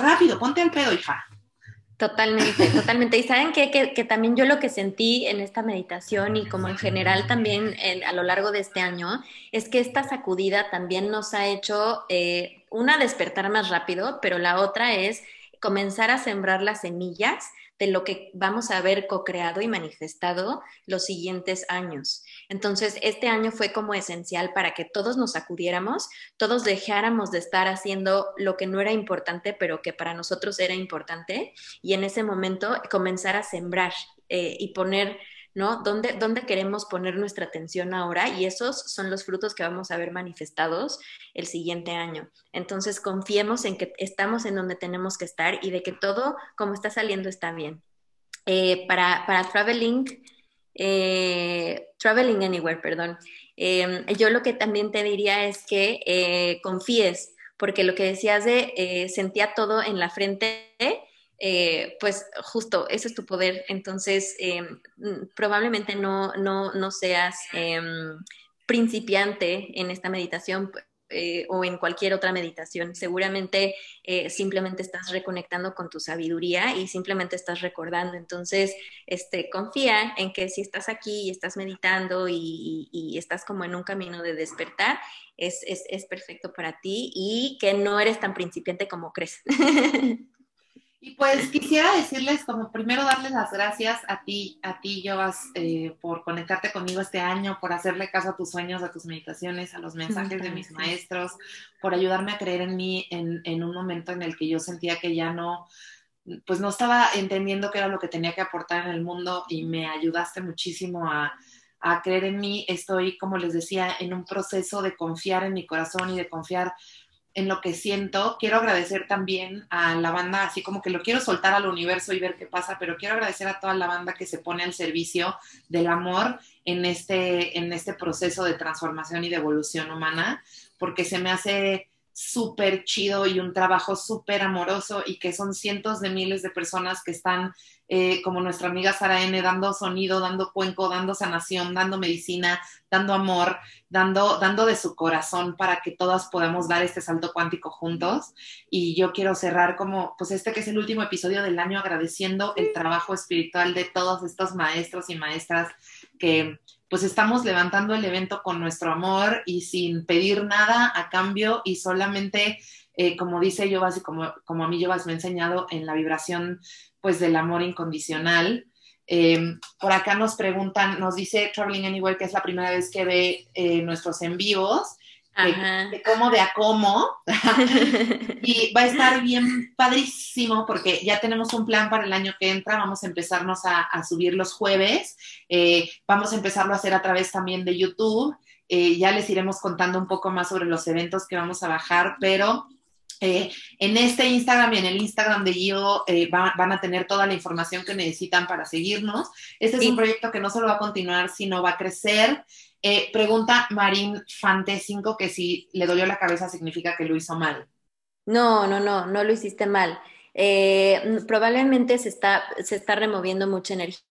rápido, ponte al pedo, hija. Totalmente, <laughs> totalmente. Y saben que, que, también yo lo que sentí en esta meditación y como en general también a lo largo de este año es que esta sacudida también nos ha hecho eh, una despertar más rápido, pero la otra es comenzar a sembrar las semillas de lo que vamos a ver co-creado y manifestado los siguientes años. Entonces, este año fue como esencial para que todos nos acudiéramos, todos dejáramos de estar haciendo lo que no era importante, pero que para nosotros era importante, y en ese momento comenzar a sembrar eh, y poner ¿no? ¿Dónde, ¿Dónde, queremos poner nuestra atención ahora? Y esos son los frutos que vamos a ver manifestados el siguiente año. Entonces, confiemos en que estamos en donde tenemos que estar y de que todo como está saliendo está bien. Eh, para, para traveling, eh, traveling anywhere, perdón, em, yo lo que también te diría es que eh, confíes, porque lo que decías de sentía todo en la frente, eh, pues justo, ese es tu poder. Entonces, eh, mm, probablemente no, no, no seas em, principiante en esta meditación eh, o en cualquier otra meditación. Seguramente simplemente estás reconectando con tu sabiduría y simplemente estás recordando. Entonces, este, confía en que si estás aquí y estás meditando y, y estás como en un camino de despertar, es, es, es perfecto para ti y que no eres tan principiante como crees. <laughs> Y pues quisiera decirles, como primero darles las gracias a ti, a ti, Jovas, eh, por conectarte conmigo este año, por hacerle caso a tus sueños, a tus meditaciones, a los mensajes de mis maestros, por ayudarme a creer en mí en, en un momento en el que yo sentía que ya no, pues no estaba entendiendo qué era lo que tenía que aportar en el mundo y me ayudaste muchísimo a, a creer en mí. Estoy, como les decía, en un proceso de confiar en mi corazón y de confiar en lo que siento. Quiero agradecer también a la banda, así como que lo quiero soltar al universo y ver qué pasa, pero quiero agradecer a toda la banda que se pone al servicio del amor en este, en este proceso de transformación y de evolución humana, porque se me hace súper chido y un trabajo súper amoroso y que son cientos de miles de personas que están, eh, como nuestra amiga Sara N., dando sonido, dando cuenco, dando sanación, dando medicina, dando amor, dando, dando de su corazón para que todas podamos dar este salto cuántico juntos. Y yo quiero cerrar como, pues este que es el último episodio del año agradeciendo el trabajo espiritual de todos estos maestros y maestras que pues estamos levantando el evento con nuestro amor y sin pedir nada a cambio y solamente, eh, como dice Yovas y como, como a mí Yovas me ha enseñado, en la vibración pues del amor incondicional. Em, por acá nos preguntan, nos dice Traveling Anywhere que es la primera vez que ve eh, nuestros en vivos de, cómo de a cómo. <laughs> y va a estar bien padrísimo porque ya tenemos un plan para el año que entra. Vamos a empezarnos a, subir los jueves. Eh, vamos a empezarlo a hacer a través también de YouTube. Eh, ya les iremos contando un poco más sobre los eventos que vamos a bajar, pero eh, en este Instagram y en el Instagram de Gio van a tener toda la información que necesitan para seguirnos. Este es un proyecto que no solo va a continuar, sino va a crecer. Eh, pregunta Marín Fante 5 que si le dolió la cabeza significa que lo hizo mal. No, no, no, no lo hiciste mal. Eh, probablemente se está, se está removiendo mucha energía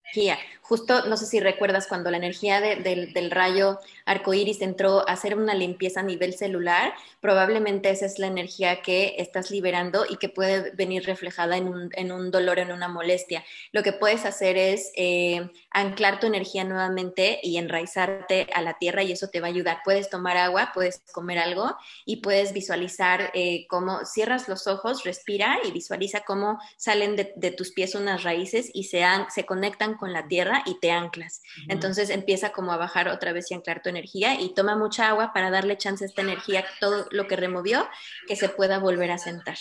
Justo, no sé si recuerdas cuando la energía del rayo arcoíris entró a hacer una limpieza a nivel celular, probablemente esa es la energía que estás liberando y que puede venir reflejada en un, en un dolor, en una molestia. Lo que puedes hacer es eh, anclar tu energía nuevamente y enraizarte a la tierra y eso te va a ayudar. Puedes tomar agua, puedes comer algo y puedes visualizar eh, cómo cierras los ojos, respira y visualiza cómo salen de, tus pies unas raíces y se conectan con la tierra y te anclas. Entonces empieza como a bajar otra vez y anclar tu energía y toma mucha agua para darle chance a esta energía, todo lo que removió, que se pueda volver a sentar.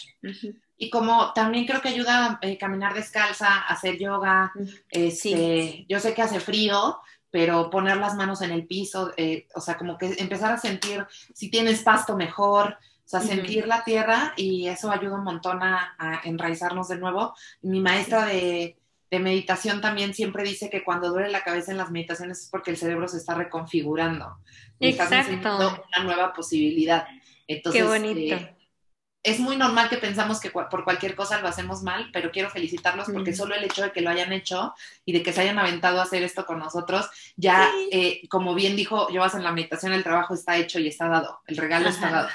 Y como también creo que ayuda a eh, caminar descalza, hacer yoga, este, yo sé que hace frío, pero poner las manos en el piso, eh, o sea, como que empezar a sentir si tienes pasto mejor, o sea, sentir la tierra y eso ayuda un montón a, enraizarnos de nuevo. Mi maestra de, de, meditación también siempre dice que cuando duele la cabeza en las meditaciones es porque el cerebro se está reconfigurando. Exacto. una nueva posibilidad. Entonces, Qué bonito. Eh, es muy normal que pensamos que por cualquier cosa lo hacemos mal, pero quiero felicitarlos porque solo el hecho de que lo hayan hecho y de que se hayan aventado a hacer esto con nosotros, ya, eh, como bien dijo Llevas en la meditación, el trabajo está hecho y está dado, el regalo está dado.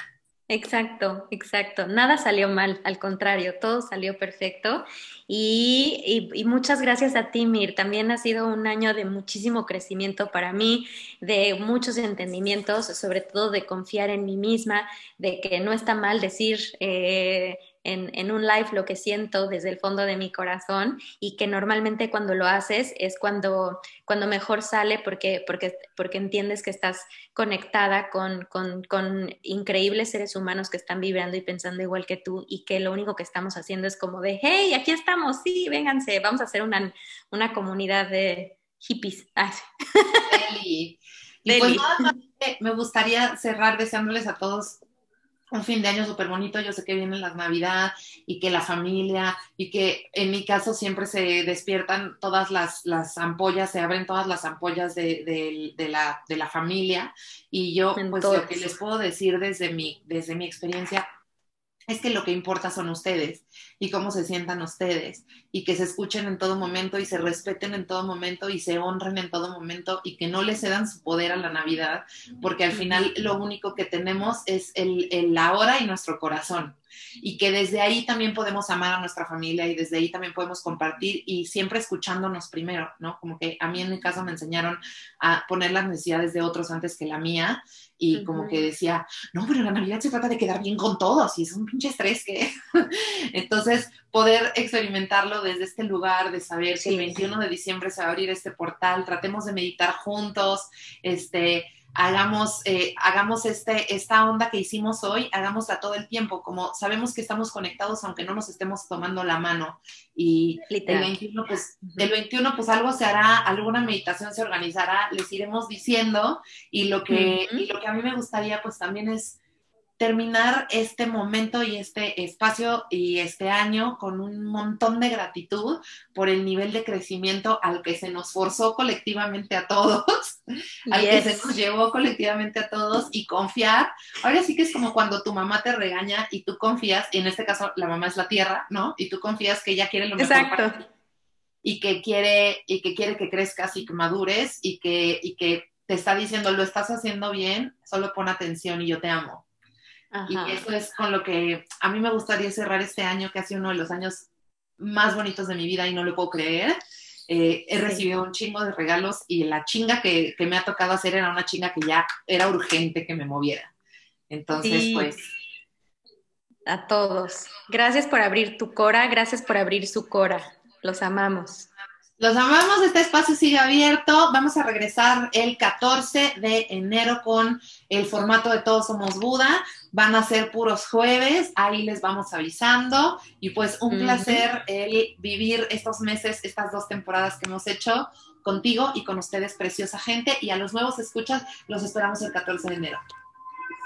Exacto, exacto. Nada salió mal, al contrario, todo salió perfecto. Y, muchas gracias a ti, Mir. También ha sido un año de muchísimo crecimiento para mí, de muchos entendimientos, sobre todo de confiar en mí misma, de que no está mal decir... Eh, en, un live lo que siento desde el fondo de mi corazón y que normalmente cuando lo haces es cuando, cuando mejor sale porque, porque, porque entiendes que estás conectada con, con, con, increíbles seres humanos que están vibrando y pensando igual que tú y que lo único que estamos haciendo es como de, hey, aquí estamos, sí, vénganse, vamos a hacer una, una comunidad de hippies. <laughs> Y pues nada me gustaría cerrar deseándoles a todos un fin de año súper bonito. Yo sé que vienen las Navidad y que la familia y que en mi caso siempre se despiertan todas las, las ampollas, se abren todas las ampollas de, de, la, de la familia. Y yo, pues lo que les puedo decir desde mi, desde mi experiencia es que lo que importa son ustedes y cómo se sientan ustedes y que se escuchen en todo momento y se respeten en todo momento y se honren en todo momento y que no le cedan su poder a la Navidad, porque al final lo único que tenemos es el, el ahora y nuestro corazón y que desde ahí también podemos amar a nuestra familia y desde ahí también podemos compartir y siempre escuchándonos primero, ¿no? Como que a mí en mi caso me enseñaron a poner las necesidades de otros antes que la mía y como que decía, no, pero la Navidad se trata de quedar bien con todos y es un pinche estrés que... <laughs> Entonces, poder experimentarlo desde este lugar, de saber que el 21 de diciembre se va a abrir este portal, tratemos de meditar juntos, este, hagamos, eh, hagamos este, esta onda que hicimos hoy, hagámosla todo el tiempo, como sabemos que estamos conectados aunque no nos estemos tomando la mano. Y el 21, pues, el 21, pues algo se hará, alguna meditación se organizará, les iremos diciendo, y lo que, y lo que a mí me gustaría, pues también es terminar este momento y este espacio y este año con un montón de gratitud por el nivel de crecimiento al que se nos forzó colectivamente a todos, <laughs> al que se nos llevó colectivamente a todos y confiar. Ahora sí que es como cuando tu mamá te regaña y tú confías, y en este caso la mamá es la tierra, ¿no? Y tú confías que ella quiere lo mejor Exacto. y que quiere y que quiere que crezcas y que madures y que y que te está diciendo lo estás haciendo bien, solo pon atención y yo te amo. Y eso es con lo que a mí me gustaría cerrar este año, que ha sido uno de los años más bonitos de mi vida y no lo puedo creer. Eh, he recibido un chingo de regalos y la chinga que, me ha tocado hacer era una chinga que ya era urgente que me moviera. Entonces, pues... A todos. Gracias por abrir tu cora, gracias por abrir su cora. Los amamos. Los amamos, este espacio sigue abierto. Vamos a regresar el 14 de enero con el formato de Todos Somos Buda. Van a ser puros jueves, ahí les vamos avisando. Y pues un placer el vivir estos meses, estas dos temporadas que hemos hecho contigo y con ustedes, preciosa gente. Y a los nuevos escuchas, los esperamos el 14 de enero.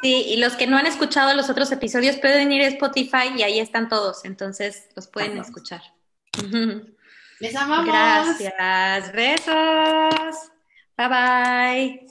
Sí, y los que no han escuchado los otros episodios pueden ir a Spotify y ahí están todos, entonces los pueden escuchar. <laughs> Les amamos. Gracias. Besos. Bye bye.